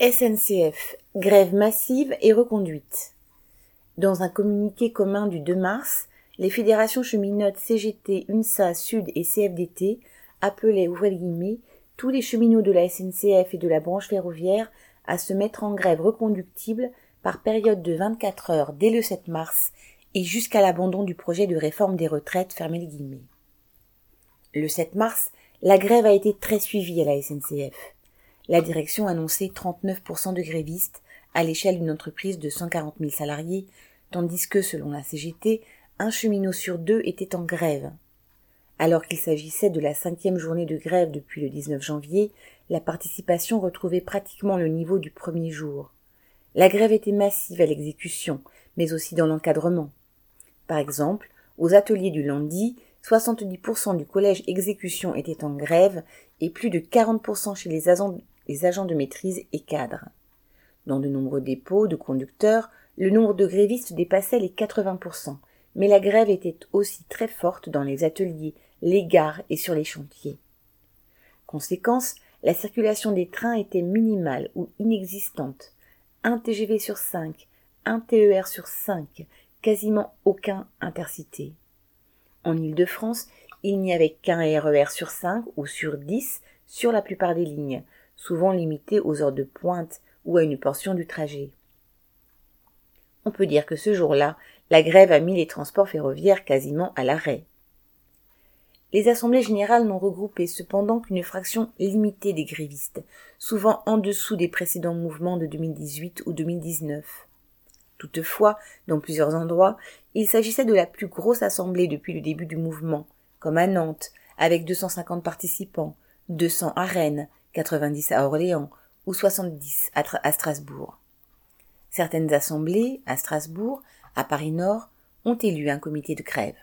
SNCF, grève massive et reconduite. Dans un communiqué commun du 2 mars, les fédérations cheminotes CGT, UNSA, Sud et CFDT appelaient, ouvrez guillemets, tous les cheminots de la SNCF et de la branche ferroviaire à se mettre en grève reconductible par période de 24 heures dès le 7 mars et jusqu'à l'abandon du projet de réforme des retraites, fermez guillemets. Le 7 mars, la grève a été très suivie à la SNCF la direction annonçait 39% de grévistes à l'échelle d'une entreprise de 140 000 salariés, tandis que, selon la CGT, un cheminot sur deux était en grève. Alors qu'il s'agissait de la cinquième journée de grève depuis le 19 janvier, la participation retrouvait pratiquement le niveau du premier jour. La grève était massive à l'exécution, mais aussi dans l'encadrement. Par exemple, aux ateliers du lundi, 70% du collège exécution était en grève et plus de 40% chez les agents agents de maîtrise et cadres. Dans de nombreux dépôts de conducteurs, le nombre de grévistes dépassait les 80%, mais la grève était aussi très forte dans les ateliers, les gares et sur les chantiers. Conséquence, la circulation des trains était minimale ou inexistante. Un TGV sur cinq, un TER sur cinq, quasiment aucun intercité. En Île-de-France, il n'y avait qu'un RER e sur cinq ou sur dix sur la plupart des lignes, souvent limité aux heures de pointe ou à une portion du trajet. On peut dire que ce jour-là, la grève a mis les transports ferroviaires quasiment à l'arrêt. Les assemblées générales n'ont regroupé cependant qu'une fraction limitée des grévistes, souvent en dessous des précédents mouvements de 2018 ou 2019. Toutefois, dans plusieurs endroits, il s'agissait de la plus grosse assemblée depuis le début du mouvement, comme à Nantes, avec 250 participants, 200 à Rennes, 90 à Orléans ou 70 à, Strasbourg. Certaines assemblées, à Strasbourg, à Paris-Nord, ont élu un comité de grève.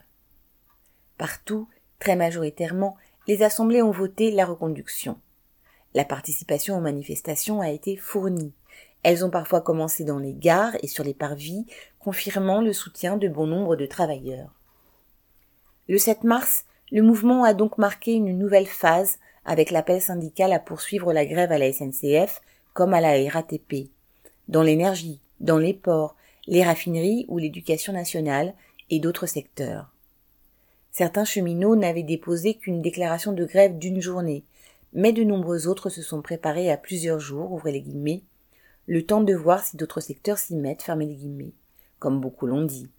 Partout, très majoritairement, les assemblées ont voté la reconduction. La participation aux manifestations a été fournie. Elles ont parfois commencé dans les gares et sur les parvis, confirmant le soutien de bon nombre de travailleurs. Le 7 mars, le mouvement a donc marqué une nouvelle phase avec l'appel syndical à poursuivre la grève à la SNCF comme à la RATP, dans l'énergie, dans les ports, les raffineries ou l'éducation nationale et d'autres secteurs. Certains cheminots n'avaient déposé qu'une déclaration de grève d'une journée, mais de nombreux autres se sont préparés à plusieurs jours, ouvrez les guillemets, le temps de voir si d'autres secteurs s'y mettent, fermez les guillemets, comme beaucoup l'ont dit.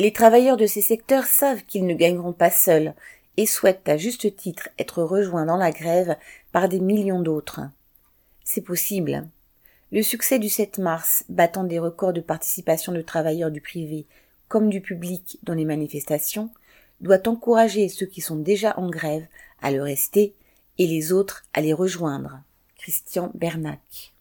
Les travailleurs de ces secteurs savent qu'ils ne gagneront pas seuls et souhaitent à juste titre être rejoints dans la grève par des millions d'autres. C'est possible. Le succès du 7 mars, battant des records de participation de travailleurs du privé comme du public dans les manifestations, doit encourager ceux qui sont déjà en grève à le rester et les autres à les rejoindre. Christian Bernac.